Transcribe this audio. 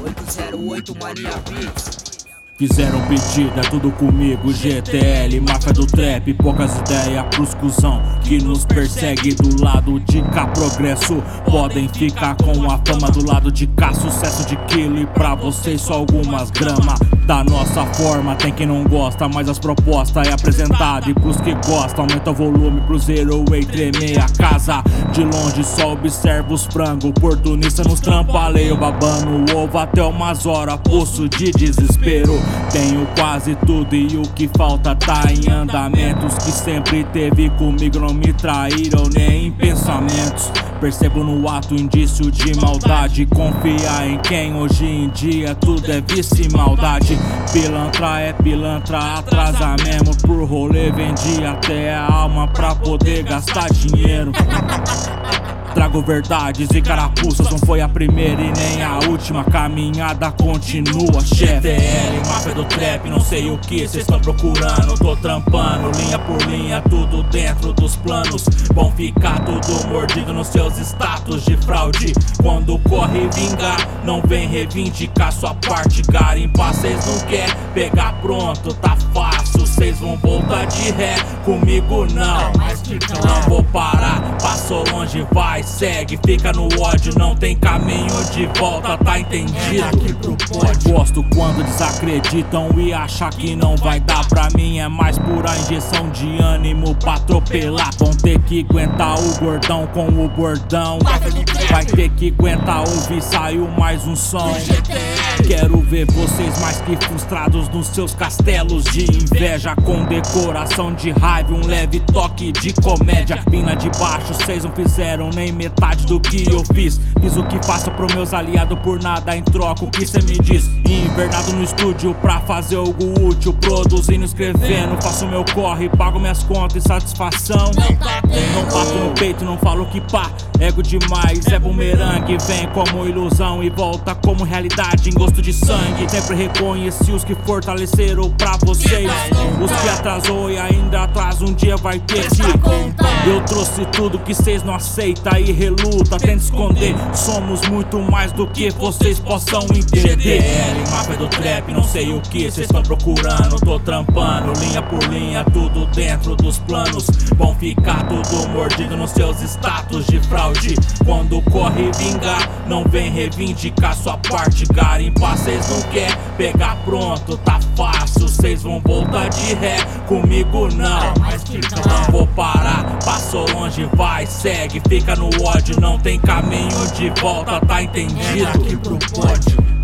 08 Mania Beats. Fizeram pedido, é tudo comigo, GTL, máfia do trap, poucas ideias pros cuzão que nos persegue do lado de cá, progresso. Podem ficar com a fama do lado de cá, sucesso de quilo e pra vocês só algumas gramas. Da nossa forma, tem quem não gosta, mas as propostas é apresentada e pros que gostam, aumenta o volume pro zero e tremer a casa. De longe só observa os frangos, oportunista nos trampalheios, babando o ovo até umas horas, poço de desespero. Tenho quase tudo e o que falta tá em andamentos que sempre teve comigo não me traíram nem em pensamentos. Percebo no ato indício de maldade. Confiar em quem hoje em dia tudo é vice maldade. Pilantra é pilantra, atrasa mesmo por rolê. Vendi até a alma pra poder gastar dinheiro. Trago verdades e carapuças, não foi a primeira e nem a última. Caminhada continua, chefe. Do trap, não sei o que cês estão procurando. Tô trampando, linha por linha, tudo dentro dos planos. Vão ficar tudo mordido nos seus status de fraude. Quando corre vingar, não vem reivindicar sua parte. Garimpar, cês não quer pegar pronto, tá fácil. Cês vão voltar de ré, comigo não. Não vou parar, passou longe, vai segue, fica no ódio, não tem caminho de volta, tá entendido? Aqui pro pódio. Gosto quando desacreditam e acham que não vai dar pra mim. É mais pura injeção de ânimo pra atropelar. Vão ter que aguentar o gordão com o bordão. Vai ter que aguentar ouvir, saiu mais um som. Quero ver vocês mais que frustrados nos seus castelos de inveja. Com decoração de raiva, um leve toque de comédia. Pina de baixo, vocês não fizeram nem metade do que eu fiz. Fiz o que faço pro meus aliados por nada em troca. O que cê me diz? Invernado no estúdio pra fazer algo útil. Produzindo, escrevendo, faço meu corre, pago minhas contas e satisfação. Não bato no peito, não falo que pá. Ego demais, é bumerangue. Vem como ilusão e volta como realidade em gosto de sangue. Sempre reconheci os que fortaleceram pra vocês. Os que atrasou e ainda atrás um dia vai ter que. Eu trouxe tudo que vocês não aceitam e reluta, tenta esconder. Somos muito mais do que vocês possam entender. Máfia do trap, não sei o que vocês estão procurando. Tô trampando, linha por linha, tudo dentro dos planos. Vão ficar tudo mordido nos seus status de fraude. Quando corre vingar, não vem reivindicar sua parte. Garimpar, cês não quer pegar pronto, tá fácil. Cês vão voltar de ré, comigo não. Não vou parar, passou longe, vai, segue, fica no ódio, não tem caminho de volta, tá entendido? Aqui pro pódio.